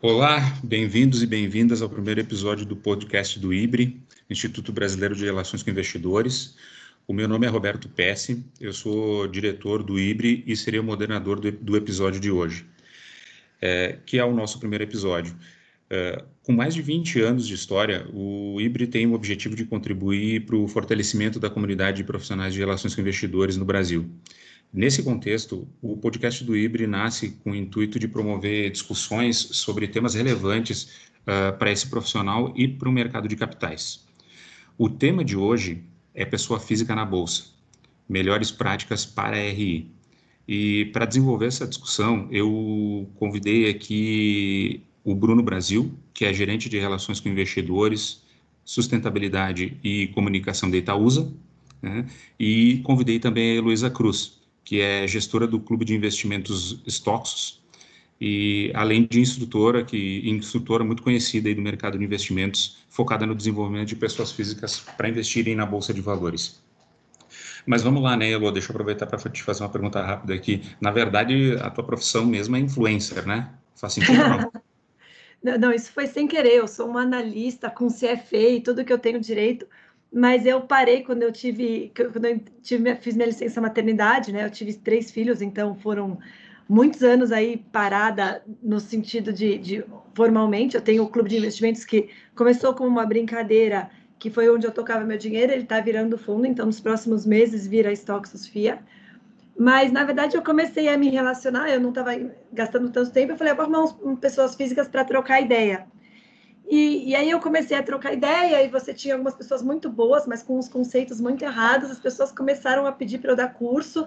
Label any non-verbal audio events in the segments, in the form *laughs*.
Olá, bem-vindos e bem-vindas ao primeiro episódio do podcast do IBRE, Instituto Brasileiro de Relações com Investidores. O meu nome é Roberto Pesce, eu sou diretor do IBRE e serei o moderador do, do episódio de hoje, é, que é o nosso primeiro episódio. É, com mais de 20 anos de história, o IBRE tem o objetivo de contribuir para o fortalecimento da comunidade de profissionais de relações com investidores no Brasil. Nesse contexto, o podcast do IBRE nasce com o intuito de promover discussões sobre temas relevantes uh, para esse profissional e para o mercado de capitais. O tema de hoje é pessoa física na bolsa, melhores práticas para a RI. E para desenvolver essa discussão, eu convidei aqui o Bruno Brasil, que é gerente de relações com investidores, sustentabilidade e comunicação da Itaúsa, né? e convidei também a Heloísa Cruz, que é gestora do Clube de Investimentos Stoxos, e além de instrutora, que instrutora muito conhecida aí do mercado de investimentos, focada no desenvolvimento de pessoas físicas para investirem na bolsa de valores. Mas vamos lá, né, Elo? Deixa eu aproveitar para te fazer uma pergunta rápida aqui. Na verdade, a tua profissão mesmo é influencer, né? Faz sentido não? *laughs* *laughs* não, não, isso foi sem querer. Eu sou uma analista com CFA e tudo que eu tenho direito mas eu parei quando eu tive, quando eu tive, fiz minha licença maternidade, né? Eu tive três filhos, então foram muitos anos aí parada no sentido de, de formalmente. Eu tenho o clube de investimentos que começou como uma brincadeira, que foi onde eu tocava meu dinheiro. Ele está virando fundo, então nos próximos meses vira Stock Sofia. Mas na verdade eu comecei a me relacionar, eu não estava gastando tanto tempo. Eu falei, vou arrumar uns, pessoas físicas para trocar ideia. E, e, aí eu comecei a trocar ideia e você tinha algumas pessoas muito boas, mas com os conceitos muito errados. As pessoas começaram a pedir para eu dar curso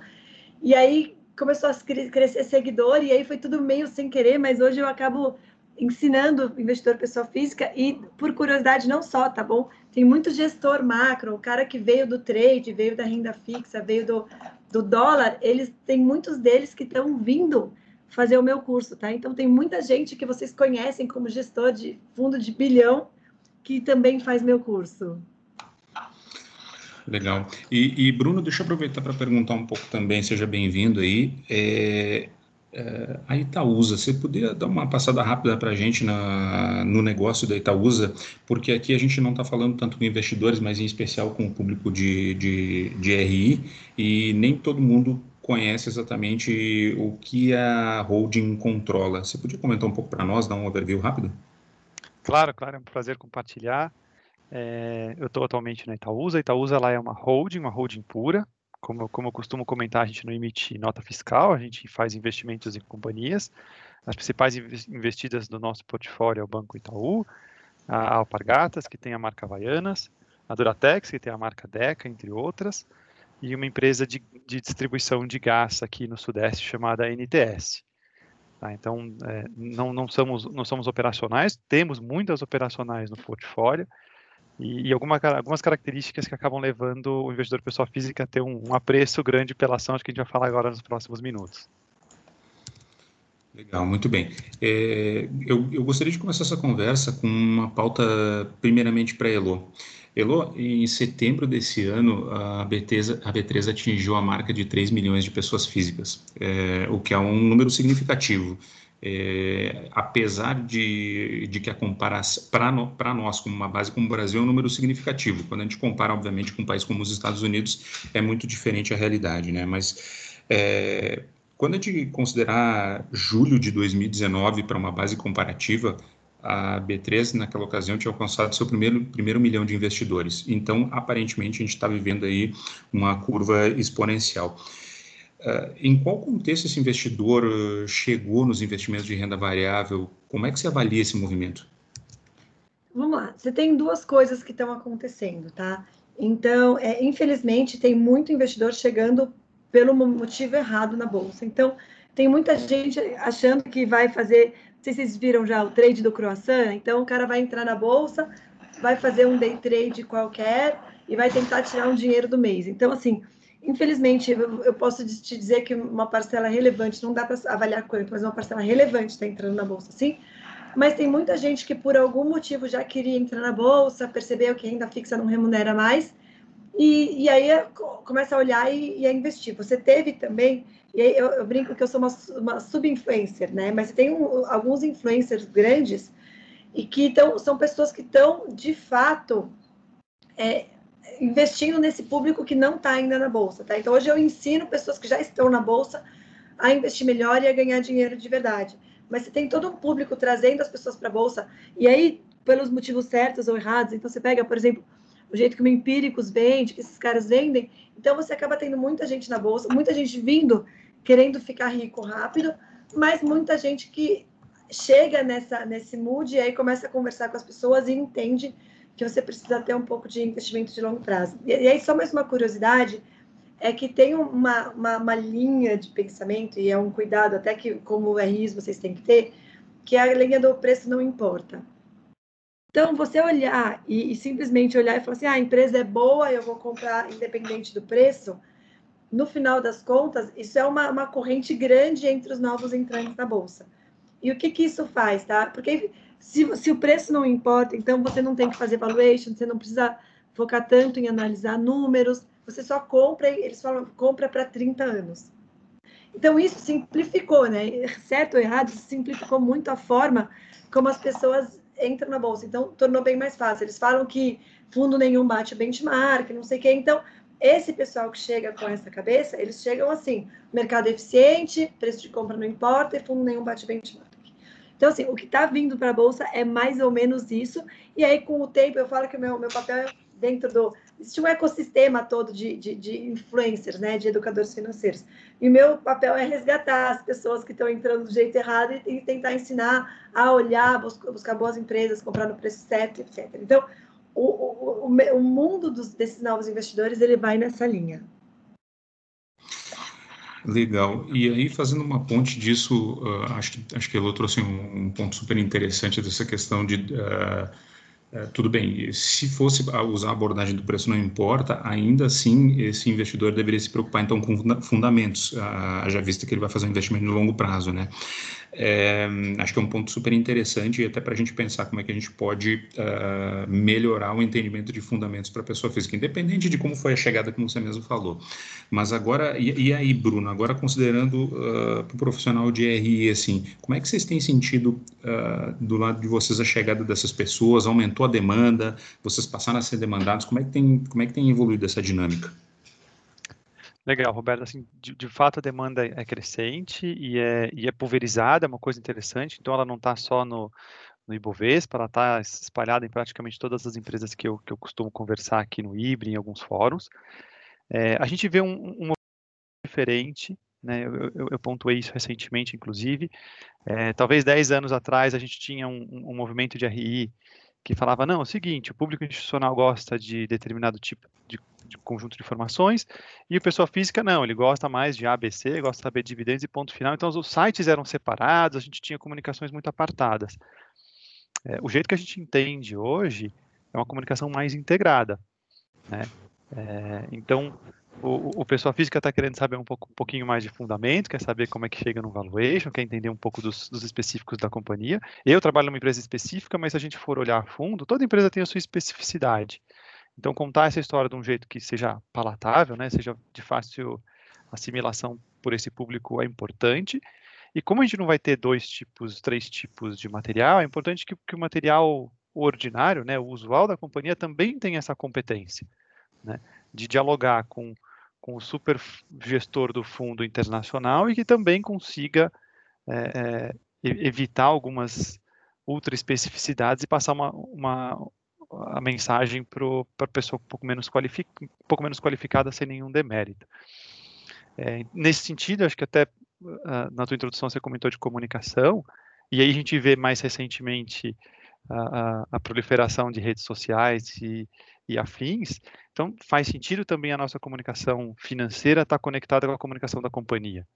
e aí começou a crescer seguidor e aí foi tudo meio sem querer, mas hoje eu acabo ensinando investidor pessoa física e por curiosidade não só, tá bom? Tem muito gestor macro, o cara que veio do trade, veio da renda fixa, veio do, do dólar, eles tem muitos deles que estão vindo fazer o meu curso, tá? Então tem muita gente que vocês conhecem como gestor de fundo de bilhão que também faz meu curso. Legal. E, e Bruno, deixa eu aproveitar para perguntar um pouco também, seja bem-vindo aí. É, é, a Itaúsa, você poderia dar uma passada rápida para a gente na, no negócio da Itaúsa, porque aqui a gente não está falando tanto com investidores, mas em especial com o público de, de, de RI, e nem todo mundo conhece exatamente o que a holding controla. Você podia comentar um pouco para nós, dar um overview rápido? Claro, claro, é um prazer compartilhar. É, eu estou atualmente na Itaúsa. A Itaúsa ela é uma holding, uma holding pura. Como, como eu costumo comentar, a gente não emite nota fiscal, a gente faz investimentos em companhias. As principais investidas do nosso portfólio é o Banco Itaú, a Alpargatas, que tem a marca Havaianas, a Duratex, que tem a marca Deca, entre outras e uma empresa de, de distribuição de gás aqui no Sudeste chamada NTS. Tá, então, é, não, não, somos, não somos operacionais, temos muitas operacionais no portfólio e, e alguma, algumas características que acabam levando o investidor pessoa física a ter um, um apreço grande pela ação, acho que a gente vai falar agora nos próximos minutos. Legal, muito bem. É, eu, eu, gostaria de começar essa conversa com uma pauta, primeiramente, para a Elo. Elo, em setembro desse ano, a B3, a B3 atingiu a marca de 3 milhões de pessoas físicas, é, o que é um número significativo. É, apesar de, de que a comparação, para nós, como uma base como o Brasil, é um número significativo. Quando a gente compara, obviamente, com um país como os Estados Unidos, é muito diferente a realidade, né? Mas é, quando a gente considerar julho de 2019 para uma base comparativa, a B3 naquela ocasião tinha alcançado seu primeiro, primeiro milhão de investidores. Então, aparentemente, a gente está vivendo aí uma curva exponencial. Uh, em qual contexto esse investidor uh, chegou nos investimentos de renda variável? Como é que você avalia esse movimento? Vamos lá, você tem duas coisas que estão acontecendo, tá? Então, é, infelizmente, tem muito investidor chegando pelo motivo errado na bolsa. Então, tem muita gente achando que vai fazer sei se vocês viram já o trade do croissant. Então, o cara vai entrar na bolsa, vai fazer um day trade qualquer e vai tentar tirar um dinheiro do mês. Então, assim, infelizmente, eu posso te dizer que uma parcela relevante, não dá para avaliar quanto, mas uma parcela relevante está entrando na bolsa, sim. Mas tem muita gente que, por algum motivo, já queria entrar na bolsa, percebeu que a renda fixa não remunera mais e, e aí começa a olhar e, e, a investir. Você teve também, e aí eu, eu brinco que eu sou uma, uma sub-influencer, né? Mas tem um, alguns influencers grandes e que tão, são pessoas que estão, de fato, é, investindo nesse público que não está ainda na bolsa, tá? Então hoje eu ensino pessoas que já estão na bolsa a investir melhor e a ganhar dinheiro de verdade. Mas você tem todo um público trazendo as pessoas para a bolsa e aí pelos motivos certos ou errados. Então você pega, por exemplo, o jeito que o Empíricos vende, que esses caras vendem. Então você acaba tendo muita gente na bolsa, muita gente vindo querendo ficar rico rápido, mas muita gente que chega nessa nesse mood e aí começa a conversar com as pessoas e entende que você precisa ter um pouco de investimento de longo prazo. E, e aí, só mais uma curiosidade, é que tem uma, uma, uma, linha de pensamento, e é um cuidado até que, como RIs, vocês têm que ter, que é a linha do preço não importa. Então, você olhar e, e, simplesmente olhar e falar assim, ah, a empresa é boa, eu vou comprar independente do preço, no final das contas, isso é uma, uma corrente grande entre os novos entrantes na Bolsa. E o que, que isso faz, tá? Porque se, se o preço não importa, então você não tem que fazer valuation, você não precisa focar tanto em analisar números, você só compra, eles falam, compra para 30 anos. Então, isso simplificou, né? Certo ou errado, simplificou muito a forma como as pessoas entram na bolsa. Então, tornou bem mais fácil. Eles falam que fundo nenhum bate benchmark, não sei o quê. Então, esse pessoal que chega com essa cabeça, eles chegam assim: mercado eficiente, preço de compra não importa e fundo nenhum bate benchmark. Então, assim, o que está vindo para a Bolsa é mais ou menos isso. E aí, com o tempo, eu falo que o meu, meu papel é dentro do. Existe um ecossistema todo de, de, de influencers, né? De educadores financeiros. E o meu papel é resgatar as pessoas que estão entrando do jeito errado e, e tentar ensinar a olhar, buscar, buscar boas empresas, comprar no preço certo, etc. Então, o, o, o, o mundo dos, desses novos investidores ele vai nessa linha. Legal. E aí, fazendo uma ponte disso, uh, acho, que, acho que ele trouxe um, um, ponto super interessante dessa questão de. Uh, uh, tudo bem, se fosse usar a abordagem do preço não importa, ainda assim esse investidor deveria se preocupar então com fundamentos, já visto que ele vai fazer um investimento de longo prazo, né? É, acho que é um ponto super interessante e até para a gente pensar como é que a gente pode uh, melhorar o entendimento de fundamentos para a pessoa física, independente de como foi a chegada, como você mesmo falou. Mas agora, e, e aí, Bruno, agora considerando uh, para o profissional de RI, assim, como é que vocês têm sentido uh, do lado de vocês a chegada dessas pessoas? Aumentou a demanda? Vocês passaram a ser demandados? Como é que tem, como é que tem evoluído essa dinâmica? Legal, Roberto. Assim, de, de, fato, a demanda é crescente e é, e é pulverizada, é uma coisa interessante. Então, ela não está só no, no Ibovespa, ela está espalhada em praticamente todas as empresas que eu, que eu costumo conversar aqui no IBRE, em alguns fóruns. É, a gente vê um, um diferente, né? Eu, eu, eu, pontuei isso recentemente, inclusive. É, talvez 10 anos atrás a gente tinha um, um movimento de RI que falava, não, é o seguinte, o público institucional gosta de determinado tipo de de conjunto de informações, e o pessoa física não, ele gosta mais de ABC, gosta de saber dividendos e ponto final. Então, os sites eram separados, a gente tinha comunicações muito apartadas. É, o jeito que a gente entende hoje é uma comunicação mais integrada. Né? É, então, o, o pessoa física está querendo saber um, pouco, um pouquinho mais de fundamento, quer saber como é que chega no valuation, quer entender um pouco dos, dos, específicos da companhia. Eu trabalho numa empresa específica, mas se a gente for olhar a fundo, toda empresa tem a sua especificidade. Então, contar essa história de um jeito que seja palatável, né, seja de fácil assimilação por esse público é importante. E como a gente não vai ter dois tipos, três tipos de material, é importante que, que o material ordinário, né, o usual da companhia, também tenha essa competência né, de dialogar com, com o super gestor do fundo internacional e que também consiga é, é, evitar algumas ultra especificidades e passar uma, uma, a mensagem para a pessoa um pouco, menos qualific, pouco menos qualificada sem nenhum demérito. É, nesse sentido, acho que até uh, na tua introdução você comentou de comunicação, e aí a gente vê mais recentemente a, a, a proliferação de redes sociais e, e, afins, então faz sentido também a nossa comunicação financeira estar conectada com a comunicação da companhia.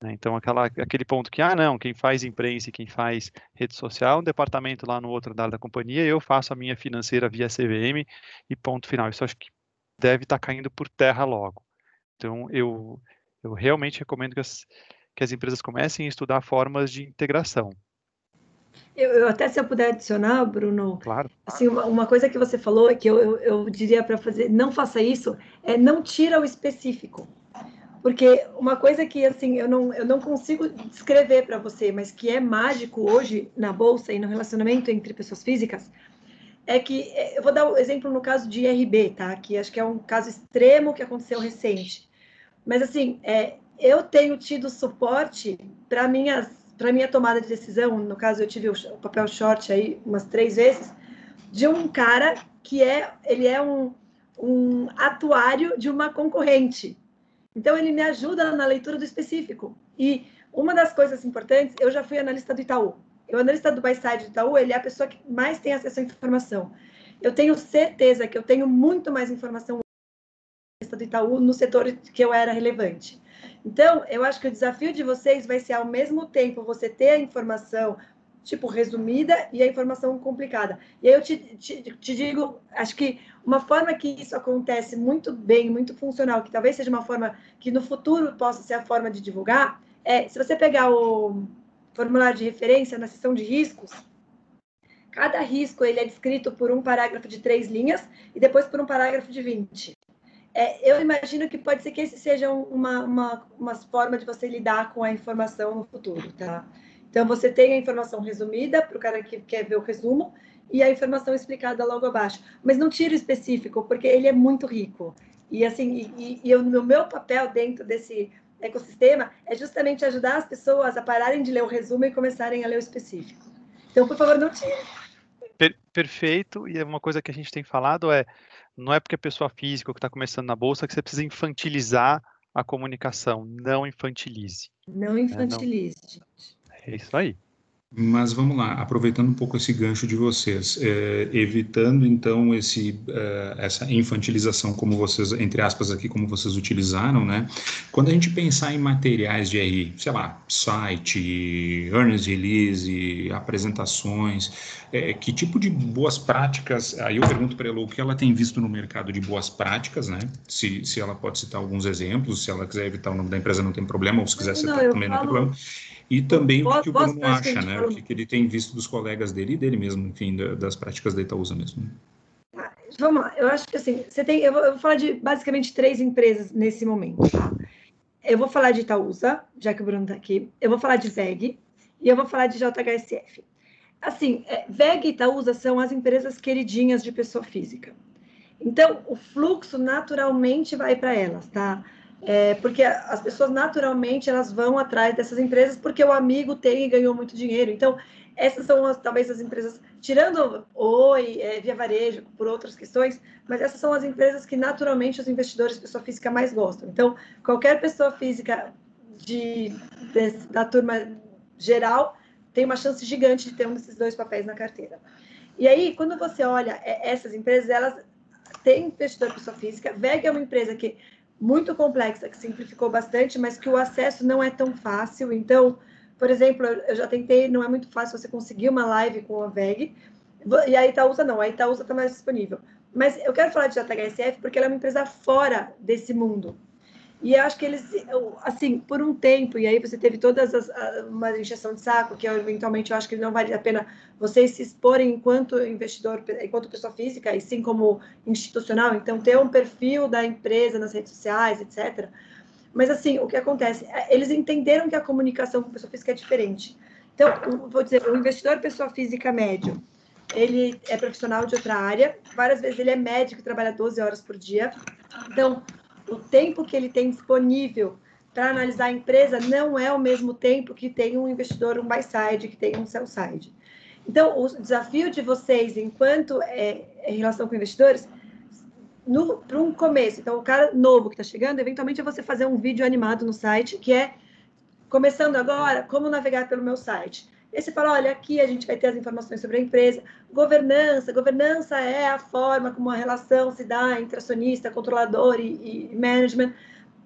Né? Então, aquela, aquele ponto que, ah, não, quem faz imprensa e quem faz rede social, um departamento lá no outro andar da companhia, eu faço a minha financeira via CVM e ponto final. Isso acho que deve estar tá caindo por terra logo. Então, eu, eu realmente recomendo que as, que as empresas comecem a estudar formas de integração. Eu, eu, até se eu puder adicionar, Bruno, claro. assim, uma, uma coisa que você falou que eu, eu, eu diria para fazer, não faça isso, é não tira o específico. Porque uma coisa que assim eu não, eu não consigo descrever para você, mas que é mágico hoje na bolsa e no relacionamento entre pessoas físicas, é que é, eu vou dar o um exemplo no caso de IRB, tá? Que acho que é um caso extremo que aconteceu recente. Mas assim, é, eu tenho tido suporte para minhas para minha tomada de decisão. No caso, eu tive o papel short aí umas três vezes de um cara que é ele é um, um atuário de uma concorrente. Então, ele me ajuda na leitura do específico. E uma das coisas importantes, eu já fui analista do Itaú. O analista do buy-side do Itaú, ele é a pessoa que mais tem acesso à informação. Eu tenho certeza que eu tenho muito mais informação do Itaú no setor que eu era relevante. Então, eu acho que o desafio de vocês vai ser, ao mesmo tempo, você ter a informação, tipo, resumida e a informação complicada. E aí eu te, te, te, digo, acho que uma forma que isso acontece muito bem, muito funcional, que talvez seja uma forma que no futuro possa ser a forma de divulgar, é se você pegar o formulário de referência na seção de riscos, cada risco ele é descrito por um parágrafo de três linhas e depois por um parágrafo de 20. É, eu imagino que pode ser que esse seja uma, uma, uma forma de você lidar com a informação no futuro, tá? Então, você tem a informação resumida para o cara que quer ver o resumo e a informação explicada logo abaixo. Mas não tira o específico, porque ele é muito rico. E, assim, e, e o meu papel dentro desse ecossistema é justamente ajudar as pessoas a pararem de ler o resumo e começarem a ler o específico. Então, por favor, não tire. Per perfeito. E é uma coisa que a gente tem falado é, não é porque a pessoa física que está começando na bolsa que você precisa infantilizar a comunicação. Não infantilize. Não infantilize, é, não... gente. É isso aí. Mas vamos lá, aproveitando um pouco esse gancho de vocês, é, evitando então esse, é, essa infantilização, como vocês, entre aspas, aqui, como vocês utilizaram, né? Quando a gente pensar em materiais de RI, sei lá, site, earnings release, apresentações, é, que tipo de boas práticas, aí eu pergunto para ela o que ela tem visto no mercado de boas práticas, né? Se, se ela pode citar alguns exemplos, se ela quiser evitar o nome da empresa não tem problema, ou se quiser citar não, também falo... não tem problema e também o que o Bruno acha, né? O que ele tem visto dos colegas dele e dele mesmo, enfim, das práticas da Itaúsa mesmo. Ah, vamos lá, eu acho que assim, você tem, eu vou, eu vou falar de basicamente três empresas nesse momento, tá? Eu vou falar de Itaúsa, já que o Bruno está aqui, eu vou falar de VEG e eu vou falar de JHSF. Assim, é, VEG e Itaúsa são as empresas queridinhas de pessoa física. Então, o fluxo naturalmente vai para elas, tá? É, porque as pessoas naturalmente elas vão atrás dessas empresas porque o amigo tem e ganhou muito dinheiro. Então, essas são as, talvez as empresas, tirando Oi, é, Via Varejo, por outras questões, mas essas são as empresas que naturalmente os investidores, pessoa física, mais gostam. Então, qualquer pessoa física de, de, da turma geral tem uma chance gigante de ter um desses dois papéis na carteira. E aí, quando você olha é, essas empresas, elas têm investidor pessoa física. VEG é uma empresa que muito complexa, que simplificou bastante, mas que o acesso não é tão fácil. Então, por exemplo, eu já tentei, não é muito fácil você conseguir uma live com a VEG, e a Itaúsa não, a Itaúsa está mais disponível. Mas eu quero falar de JHSF porque ela é uma empresa fora desse mundo. E acho que eles, assim, por um tempo, e aí você teve todas as, uma injeção de saco, que eventualmente eu acho que não vale a pena vocês se exporem enquanto investidor, enquanto pessoa física, e sim como institucional, então ter um perfil da empresa nas redes sociais, etc. Mas, assim, o que acontece? É, eles entenderam que a comunicação com pessoa física é diferente. Então, vou dizer, o investidor pessoa física médio, ele é profissional de outra área, várias vezes ele é médico, trabalha 12 horas por dia, então o tempo que ele tem disponível para analisar a empresa não é o mesmo tempo que tem um investidor, um buy side, que tem um sell side. Então, o desafio de vocês, enquanto é, em relação com investidores, para um começo, então o cara novo que está chegando, eventualmente é você fazer um vídeo animado no site, que é começando agora, como navegar pelo meu site. E você fala, olha, aqui a gente vai ter as informações sobre a empresa. Governança, governança é a forma como a relação se dá entre acionista, controlador e, e management.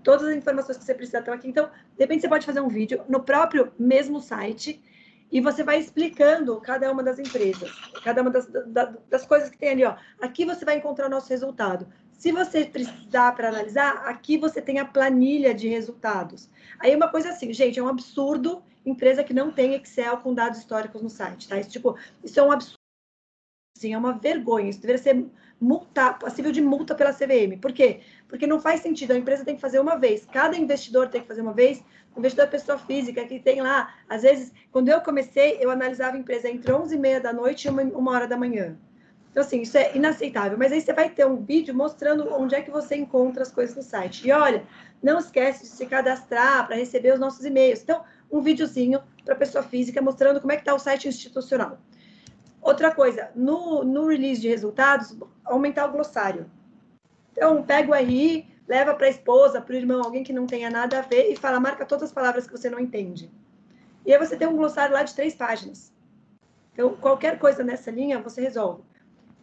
Todas as informações que você precisa estão aqui. Então, de repente, você pode fazer um vídeo no próprio mesmo site e você vai explicando cada uma das empresas, cada uma das, das, das coisas que tem ali. Ó. Aqui você vai encontrar o nosso resultado. Se você precisar para analisar, aqui você tem a planilha de resultados. Aí uma coisa assim, gente, é um absurdo empresa que não tem Excel com dados históricos no site, tá? Isso, tipo, isso é um absurdo. Sim, é uma vergonha. Isso deveria ser multa, passível de multa pela CVM. Por quê? Porque não faz sentido. A empresa tem que fazer uma vez. Cada investidor tem que fazer uma vez. O investidor é pessoa física, que tem lá, às vezes, quando eu comecei, eu analisava a empresa entre 11 e meia da noite e uma, uma hora da manhã. Então, assim, isso é inaceitável. Mas aí você vai ter um vídeo mostrando onde é que você encontra as coisas no site. E olha, não esquece de se cadastrar para receber os nossos e-mails. Então, um videozinho para pessoa física mostrando como é que está o site institucional. Outra coisa, no, no release de resultados, aumentar o glossário. Então, pega o RI, leva para a esposa, para o irmão, alguém que não tenha nada a ver e fala, marca todas as palavras que você não entende. E aí você tem um glossário lá de três páginas. Então, qualquer coisa nessa linha, você resolve.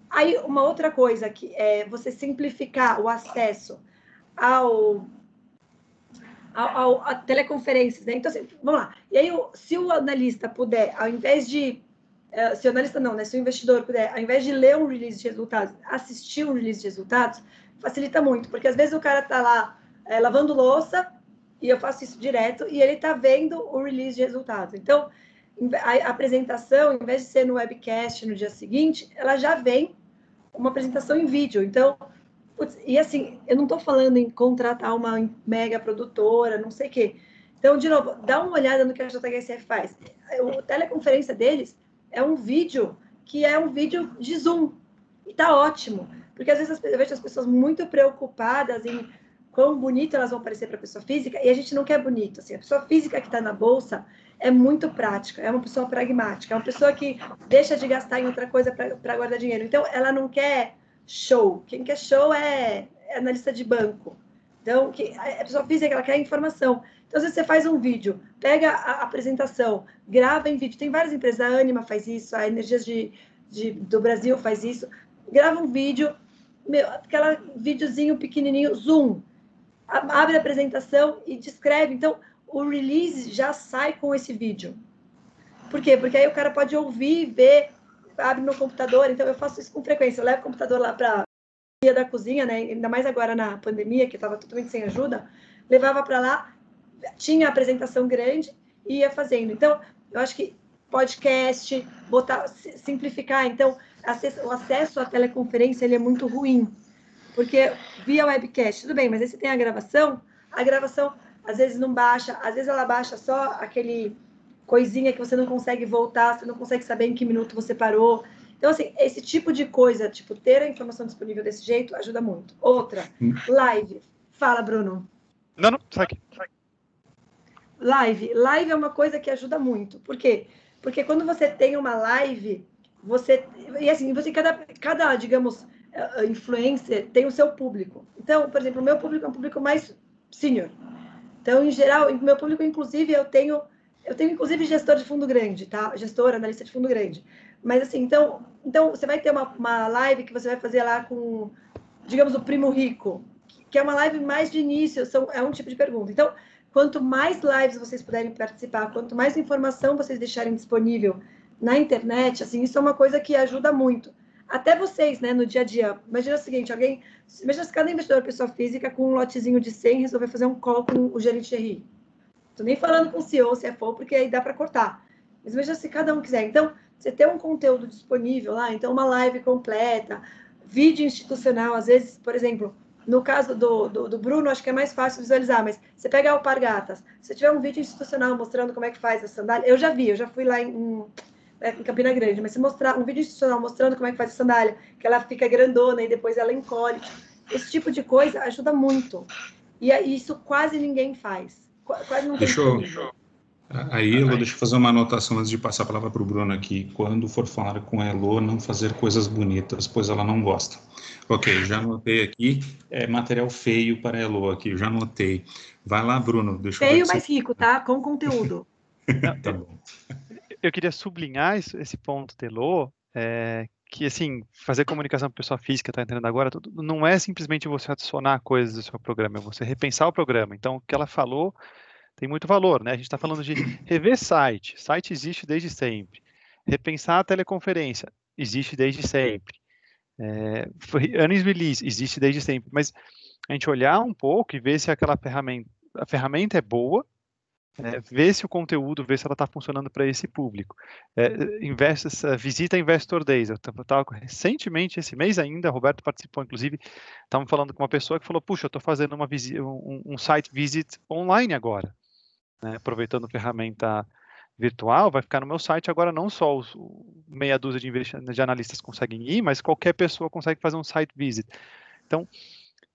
Aí, uma outra coisa que é você simplificar o acesso ao, ao, ao a teleconferências, né? Então, assim, vamos lá. E aí, se o analista puder, ao invés de uh, se o analista não, né? Se o investidor puder, ao invés de ler um release de resultados, assistir um release de resultados, facilita muito, porque às vezes o cara tá lá é, lavando louça, e eu faço isso direto, e ele tá vendo o release de resultados. Então, a apresentação, em vez de ser no webcast no dia seguinte, ela já vem uma apresentação em vídeo. Então, putz, e assim, eu não estou falando em contratar uma mega produtora, não sei o quê. Então, de novo, dá uma olhada no que a JHSF faz. A teleconferência deles é um vídeo que é um vídeo de Zoom. E tá ótimo. Porque às vezes eu vejo as pessoas muito preocupadas em quão bonito elas vão parecer para a pessoa física, e a gente não quer bonito. Assim, a pessoa física que está na bolsa é muito prática, é uma pessoa pragmática, é uma pessoa que deixa de gastar em outra coisa para guardar dinheiro. Então, ela não quer show. Quem quer show é, é analista de banco. Então, que, a pessoa física ela quer informação. Então, às vezes você faz um vídeo, pega a apresentação, grava em vídeo. Tem várias empresas, a Anima faz isso, a Energias de, de, do Brasil faz isso. Grava um vídeo, meu, aquela videozinho pequenininho, zoom. Abre a apresentação e descreve. Então, o release já sai com esse vídeo. Por quê? Porque aí o cara pode ouvir, ver, abre no computador. Então, eu faço isso com frequência. Eu levo o computador lá para a da cozinha, né? Ainda mais agora na pandemia, que estava totalmente sem ajuda. Levava para lá, tinha a apresentação grande e ia fazendo. Então, eu acho que podcast, botar, simplificar. Então, o acesso à teleconferência ele é muito ruim, porque via webcast, tudo bem, mas aí você tem a gravação, a gravação às vezes não baixa, às vezes ela baixa só aquele coisinha que você não consegue voltar, você não consegue saber em que minuto você parou. Então, assim, esse tipo de coisa, tipo, ter a informação disponível desse jeito ajuda muito. Outra, hum. live. Fala, Bruno. Não, não, sai aqui. Live. Live é uma coisa que ajuda muito. Por quê? Porque quando você tem uma live, você. E assim, você, cada, cada digamos, eh, influencer tem o seu público. Então, por exemplo, o meu público é um público mais senior. Então, em geral, meu público, inclusive, eu tenho, eu tenho inclusive gestor de fundo grande, tá? Gestor, analista de fundo grande. Mas assim, então, então você vai ter uma, uma live que você vai fazer lá com, digamos, o primo rico, que é uma live mais de início, são, é um tipo de pergunta. Então, quanto mais lives vocês puderem participar, quanto mais informação vocês deixarem disponível na internet, assim, isso é uma coisa que ajuda muito até vocês, né, no dia a dia. Imagina o seguinte, alguém, imagina se cada investidor, pessoa física, com um lotezinho de 100, resolver fazer um call com o gerente de RI. Nem falando com o CEO, CFO, porque aí dá para cortar. Mas imagina se cada um quiser. Então, você tem um conteúdo disponível lá, então uma live completa, vídeo institucional, às vezes, por exemplo, no caso do, do, do, Bruno, acho que é mais fácil visualizar, mas você pega o Pargatas, se tiver um vídeo institucional mostrando como é que faz a sandália, eu já vi, eu já fui lá em, é, em Campina Grande, mas se mostrar um vídeo institucional mostrando como é que faz a sandália, que ela fica grandona e depois ela encolhe, esse tipo de coisa ajuda muito. E isso quase ninguém faz. Quase não deixa eu, Elo, deixa eu fazer uma anotação antes de passar a palavra para o Bruno aqui. Quando for falar com a Elo, não fazer coisas bonitas, pois ela não gosta. Ok, já anotei aqui. É material feio para a Elo aqui, já anotei. Vai lá, Bruno. Deixa feio, mas você... rico, tá? Com conteúdo. *laughs* tá bom eu queria sublinhar esse ponto, Telô, é, que assim, fazer comunicação com pessoa física, está entrando agora, tudo, não é simplesmente você adicionar coisas do seu programa, é você repensar o programa. Então, o que ela falou tem muito valor, né? A gente está falando de rever site, site existe desde sempre. Repensar a teleconferência, existe desde sempre. É, earnings release existe desde sempre, mas a gente olhar um pouco e ver se aquela ferramenta, a ferramenta é boa, é, ver se o conteúdo, ver se ela está funcionando para esse público. É, visita Investor Days. Eu estava recentemente, esse mês ainda, Roberto participou, inclusive, estávamos falando com uma pessoa que falou, puxa, eu estou fazendo uma um, um, site visit online agora, né, aproveitando a ferramenta virtual, vai ficar no meu site agora não só os meia dúzia de, de analistas conseguem ir, mas qualquer pessoa consegue fazer um site visit. Então,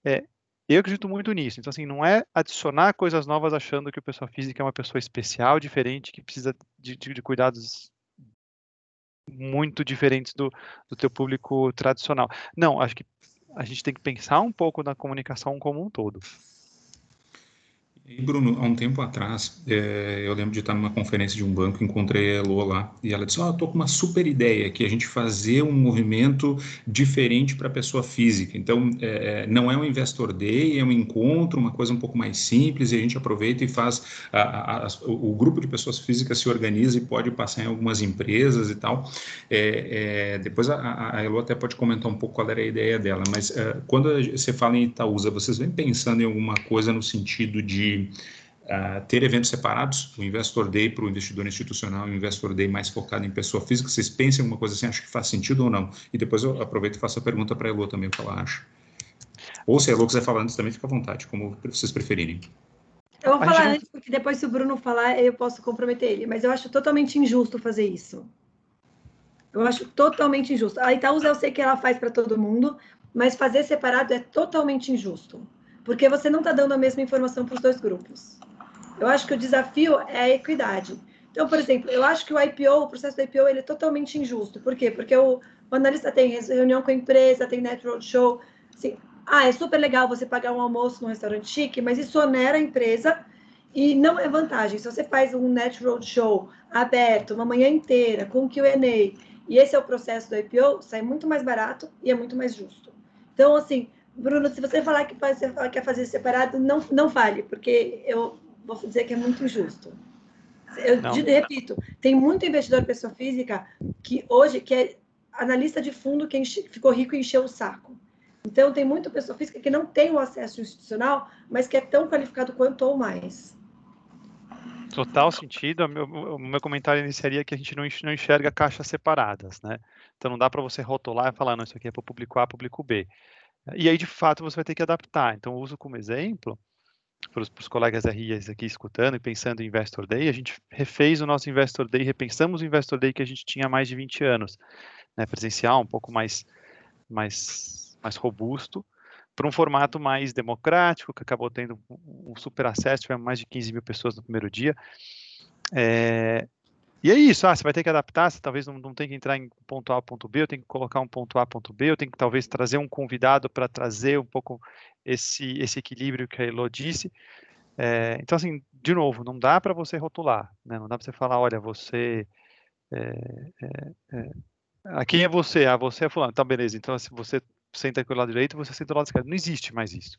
é, eu acredito muito nisso. Então, assim, não é adicionar coisas novas achando que o pessoa física é uma pessoa especial, diferente, que precisa de, de, de cuidados muito diferentes do, do teu público tradicional. Não, acho que a gente tem que pensar um pouco na comunicação como um todo. E Bruno, há um tempo atrás, é, eu lembro de estar numa conferência de um banco, encontrei a Elo lá, e ela disse, ó, oh, tô com uma super ideia, que a gente fazer um movimento diferente para a pessoa física. Então, é, não é um Investor Day, é um encontro, uma coisa um pouco mais simples, e a gente aproveita e faz, a, a, a, o grupo de pessoas físicas se organiza e pode passar em algumas empresas e tal. É, depois a, Elo até pode comentar um pouco qual era a ideia dela, mas quando você fala em Itaúsa, vocês vêm pensando em alguma coisa no sentido de uh, ter eventos separados, o Investor Day para o investidor institucional e o Investor Day mais focado em pessoa física. Vocês pensem em alguma coisa assim, acho que faz sentido ou não? E depois eu aproveito e faço a pergunta para a Elo também, o que ela acha. Ou se a Elo quiser falar antes também, fica à vontade, como vocês preferirem. Eu vou falar antes, porque depois se o Bruno falar, eu posso comprometer ele. Mas eu acho totalmente injusto fazer isso. Eu acho totalmente injusto. A Itaúsa eu sei que ela faz para todo mundo, mas fazer separado é totalmente injusto porque você não está dando a mesma informação para os dois grupos. Eu acho que o desafio é a equidade. Então, por exemplo, eu acho que o IPO, o processo do IPO, ele é totalmente injusto. Por quê? Porque o, o analista tem reunião com a empresa, tem net roadshow. Assim, ah, é super legal você pagar um almoço num restaurante chique, mas isso onera a empresa e não é vantagem. Se você faz um net roadshow aberto, uma manhã inteira, com Q&A, e esse é o processo do IPO, sai muito mais barato e é muito mais justo. Então, assim, Bruno, se você falar que você quer fazer separado, não, não fale, porque eu vou dizer que é muito injusto. Eu não. repito, tem muito investidor pessoa física que hoje que é analista de fundo que enche, ficou rico e encheu o saco. Então tem muita pessoa física que não tem o acesso institucional, mas que é tão qualificado quanto ou mais. Total sentido. O meu, o meu comentário iniciaria que a gente não enxerga caixas separadas, né? Então não dá para você rotular e falar, não, isso aqui é para o público A, público B. E aí, de fato, você vai ter que adaptar. Então, eu uso como exemplo, para os colegas RIs aqui escutando e pensando em Investor Day, a gente refez o nosso Investor Day, repensamos o Investor Day que a gente tinha há mais de 20 anos, né, presencial, um pouco mais, mais, mais robusto, para um formato mais democrático, que acabou tendo um super acesso, tivemos mais de 15 mil pessoas no primeiro dia. É, e é isso, ah, você vai ter que adaptar, você talvez não, não tem que entrar em ponto A, ponto B, eu tenho que colocar um ponto A, ponto B, eu tenho que talvez trazer um convidado para trazer um pouco esse, esse equilíbrio que a Elo disse. É, então, assim, de novo, não dá para você rotular, né? não dá para você falar, olha, você... É, é, é a quem é você? Ah, você é fulano. Então, beleza. Então, se você senta aqui do lado direito, você senta do lado esquerdo. Não existe mais isso.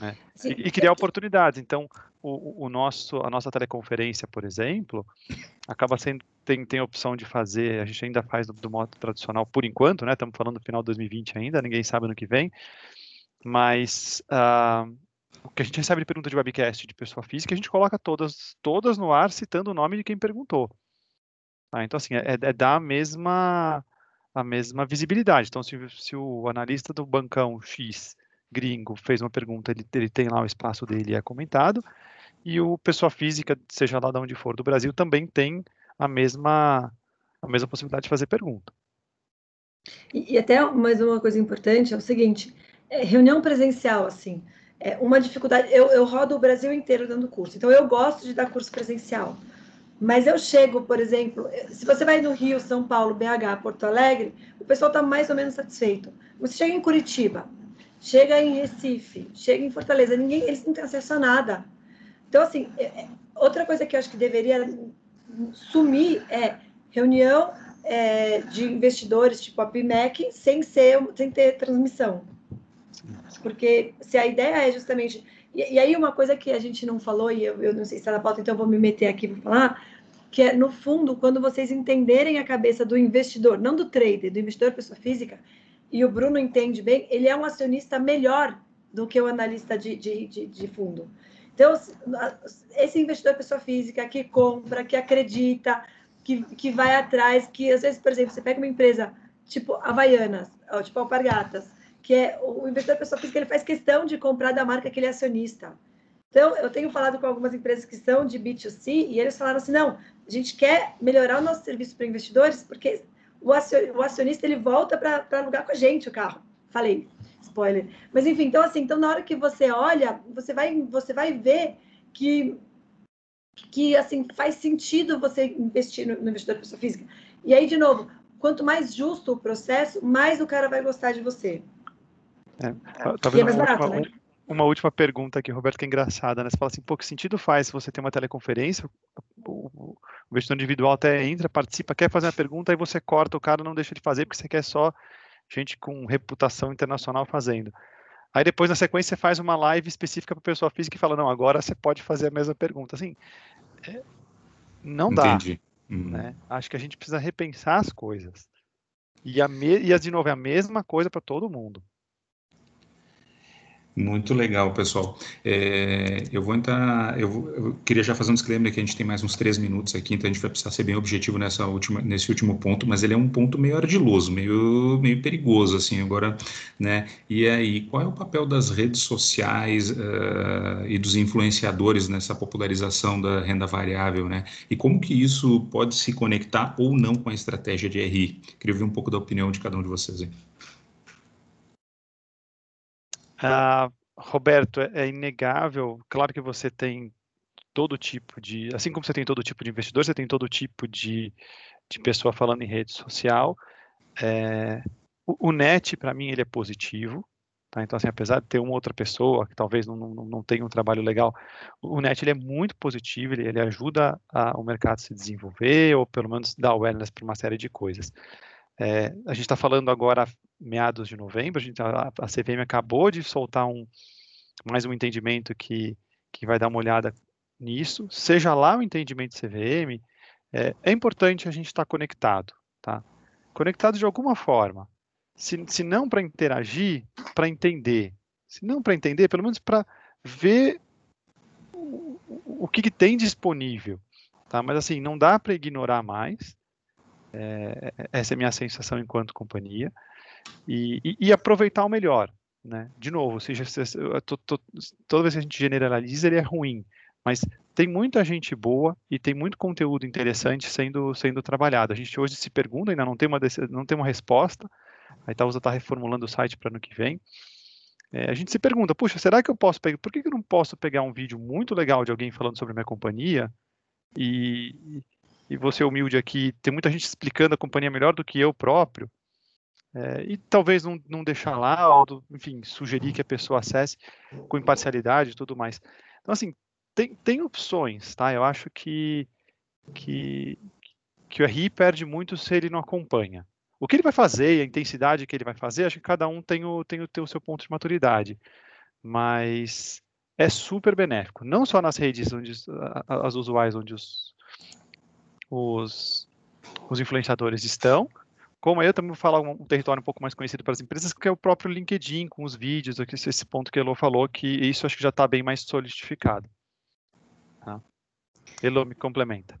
Né? E, e, criar oportunidades. Então, o, o, nosso, a nossa teleconferência, por exemplo, acaba sendo tem, tem a opção de fazer, a gente ainda faz do, do modo tradicional por enquanto, né? Estamos falando do final de 2020 ainda, ninguém sabe no que vem, mas uh, o que a gente recebe de pergunta de webcast de pessoa física, a gente coloca todas, todas no ar citando o nome de quem perguntou. Tá? Então, assim, é, é dar a mesma, a mesma visibilidade. Então, se, se o analista do bancão X gringo fez uma pergunta, ele, ele tem lá o espaço dele, é comentado, e o pessoa física, seja lá de onde for do Brasil, também tem a mesma, a mesma possibilidade de fazer pergunta. E, e até mais uma coisa importante é o seguinte, é, reunião presencial, assim, é uma dificuldade, eu, eu rodo o Brasil inteiro dando curso, então eu gosto de dar curso presencial, mas eu chego, por exemplo, se você vai no Rio, São Paulo, BH, Porto Alegre, o pessoal está mais ou menos satisfeito. Você chega em Curitiba, chega em Recife, chega em Fortaleza, ninguém, eles não têm acesso a nada. Então, assim, é, é, outra coisa que eu acho que deveria sumir é reunião é, de investidores, tipo a PIMEC, sem, ser, sem ter transmissão. Porque se a ideia é justamente. E, e aí, uma coisa que a gente não falou, e eu, eu não sei se está na pauta, então vou me meter aqui para falar, que é, no fundo, quando vocês entenderem a cabeça do investidor, não do trader, do investidor pessoa física, e o Bruno entende bem, ele é um acionista melhor do que o analista de, de, de, de fundo. Então, esse investidor pessoa física que compra, que acredita, que, que vai atrás, que às vezes, por exemplo, você pega uma empresa tipo Havaianas, ou tipo Alpargatas, que é o investidor pessoa física, ele faz questão de comprar da marca que ele é acionista. Então, eu tenho falado com algumas empresas que são de B2C e eles falaram assim: não, a gente quer melhorar o nosso serviço para investidores porque o acionista ele volta para alugar com a gente o carro. Falei, spoiler. Mas enfim, então assim, então na hora que você olha, você vai, você vai ver que que assim faz sentido você investir no, no investidor pessoa física. E aí de novo, quanto mais justo o processo, mais o cara vai gostar de você. É, tá e é mais barato, uma, né? Uma última pergunta aqui, Roberto, que é engraçada, né? Você fala assim, pô, que sentido faz se você tem uma teleconferência, o, investidor individual até entra, participa, quer fazer uma pergunta, aí você corta o cara, não deixa de fazer, porque você quer só gente com reputação internacional fazendo. Aí depois, na sequência, você faz uma live específica para pessoa física e fala, não, agora você pode fazer a mesma pergunta. Assim, é, não dá. Entendi. Uhum. Né? Acho que a gente precisa repensar as coisas. E, a me... e de novo, é a mesma coisa para todo mundo. Muito legal, pessoal. É, eu vou entrar. Eu, eu, queria já fazer um disclaimer que a gente tem mais uns três minutos aqui, então a gente vai precisar ser bem objetivo nessa última, nesse último ponto, mas ele é um ponto meio ardiloso, meio, meio perigoso, assim, agora, né? E aí, qual é o papel das redes sociais uh, e dos influenciadores nessa popularização da renda variável, né? E como que isso pode se conectar ou não com a estratégia de RI? Queria ouvir um pouco da opinião de cada um de vocês aí. Ah, Roberto, é, é inegável, claro que você tem todo tipo de, assim como você tem todo tipo de investidor, você tem todo tipo de, de pessoa falando em rede social. É, o, o, net, para mim, ele é positivo. Tá? Então, assim, apesar de ter uma outra pessoa que talvez não, não, não tenha um trabalho legal, o net ele é muito positivo, ele, ele ajuda a, o mercado a se desenvolver, ou pelo menos dar awareness para uma série de coisas. É, a gente está falando agora meados de novembro, a, gente, a, a CVM acabou de soltar um, mais um entendimento que, que vai dar uma olhada nisso, seja lá o entendimento CVM, é, é importante a gente estar tá conectado, tá? Conectado de alguma forma. Se, se não para interagir, para entender. Se não para entender, pelo menos para ver o, o que, que, tem disponível. Tá? Mas assim, não dá para ignorar mais. É, essa é a minha sensação enquanto companhia e, e, e aproveitar o melhor. Né? De novo, seja, tô, tô, toda vez que a gente generaliza, ele é ruim, mas tem muita gente boa e tem muito conteúdo interessante sendo, sendo trabalhado. A gente hoje se pergunta, ainda não tem uma, não tem uma resposta, a Itaúsa está reformulando o site para ano que vem. É, a gente se pergunta, puxa, será que eu posso pegar, por que, eu não posso pegar um vídeo muito legal de alguém falando sobre a minha companhia e, e você humilde aqui, tem muita gente explicando a companhia melhor do que eu próprio, é, e talvez não, não deixar lá, ou, enfim, sugerir que a pessoa acesse com imparcialidade e tudo mais. Então, assim, tem, tem opções, tá? Eu acho que, que, que o RI perde muito se ele não acompanha. O que ele vai fazer e a intensidade que ele vai fazer, acho que cada um tem o, tem o, tem o seu ponto de maturidade. Mas é super benéfico, não só nas redes onde as usuais onde os, os, os influenciadores estão, como eu também vou falar um, um, território um pouco mais conhecido para as empresas, que é o próprio LinkedIn, com os vídeos, esse ponto que a Elo falou, que isso acho que já está bem mais solidificado. Tá? Elo, me complementa.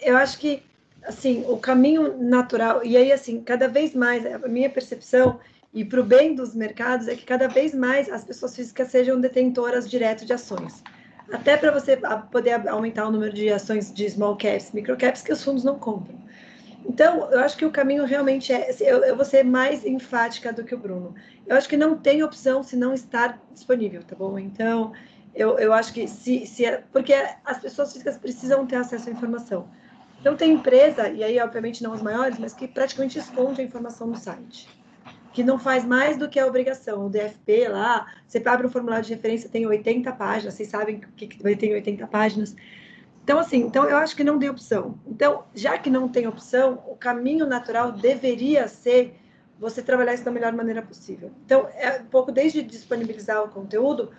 Eu acho que, assim, o caminho natural, e aí, assim, cada vez mais, a minha percepção, e para o bem dos mercados, é que cada vez mais as pessoas físicas sejam detentoras direto de ações. Até para você poder aumentar o número de ações de small caps, micro caps, que os fundos não compram. Então, eu acho que o caminho realmente é. Assim, eu, eu vou ser mais enfática do que o Bruno. Eu acho que não tem opção se não estar disponível, tá bom? Então, eu, eu acho que se, se. É, porque as pessoas físicas precisam ter acesso à informação. Então, tem empresa, e aí, obviamente, não as maiores, mas que praticamente esconde a informação no site. Que não faz mais do que a obrigação. O DFP lá, você abre um formulário de referência, tem 80 páginas, vocês sabem que, tem 80 páginas. Então, assim, então eu acho que não deu opção. Então, já que não tem opção, o caminho natural deveria ser você trabalhar isso da melhor maneira possível. Então, é um pouco desde disponibilizar o conteúdo,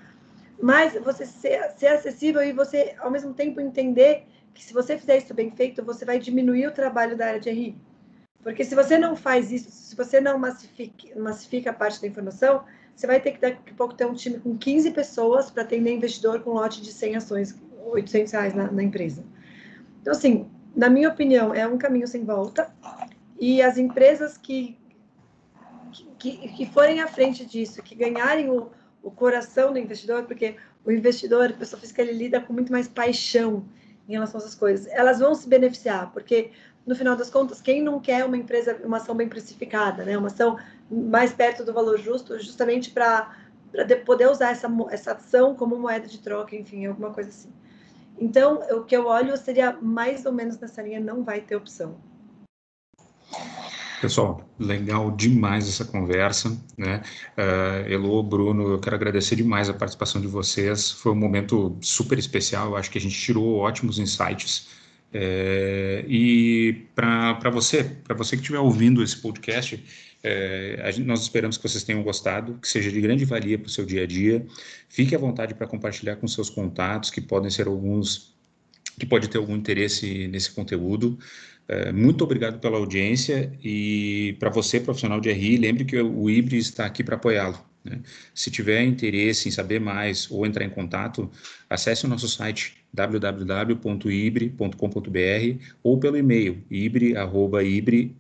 mas você ser, ser acessível e você, ao mesmo tempo, entender que se você fizer isso bem feito, você vai diminuir o trabalho da área de RI. Porque se você não faz isso, se você não massifica, massifica a parte da informação, você vai ter que daqui a pouco ter um time com 15 pessoas para atender investidor com lote de 100 ações, 800 reais na, na empresa. Então, assim, na minha opinião, é um caminho sem volta. E as empresas que, que, que forem à frente disso, que ganharem o, o coração do investidor, porque o investidor, a pessoa física, ele lida com muito mais paixão em relação a essas coisas. Elas vão se beneficiar, porque no final das contas, quem não quer uma empresa, uma ação bem precificada, né? Uma ação mais perto do valor justo, justamente para poder usar essa, essa ação como moeda de troca, enfim, alguma coisa assim. Então, o que eu olho seria mais ou menos nessa linha, não vai ter opção. Pessoal, legal demais essa conversa, né? Uh, Elô, Bruno, eu quero agradecer demais a participação de vocês. Foi um momento super especial. Eu acho que a gente tirou ótimos insights. É, e para você, para você que estiver ouvindo esse podcast, é, gente, nós esperamos que vocês tenham gostado, que seja de grande valia para o seu dia a dia. Fique à vontade para compartilhar com seus contatos, que podem ser alguns que pode ter algum interesse nesse conteúdo. É, muito obrigado pela audiência e para você, profissional de RI, lembre que o IBRE está aqui para apoiá-lo. Né? Se tiver interesse em saber mais ou entrar em contato, acesse o nosso site www.ibre.com.br ou pelo e-mail ibre.ibre.com.br.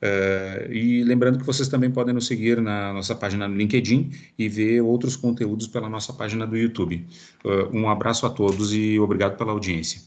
Uh, e lembrando que vocês também podem nos seguir na nossa página no LinkedIn e ver outros conteúdos pela nossa página do YouTube. Uh, um abraço a todos e obrigado pela audiência.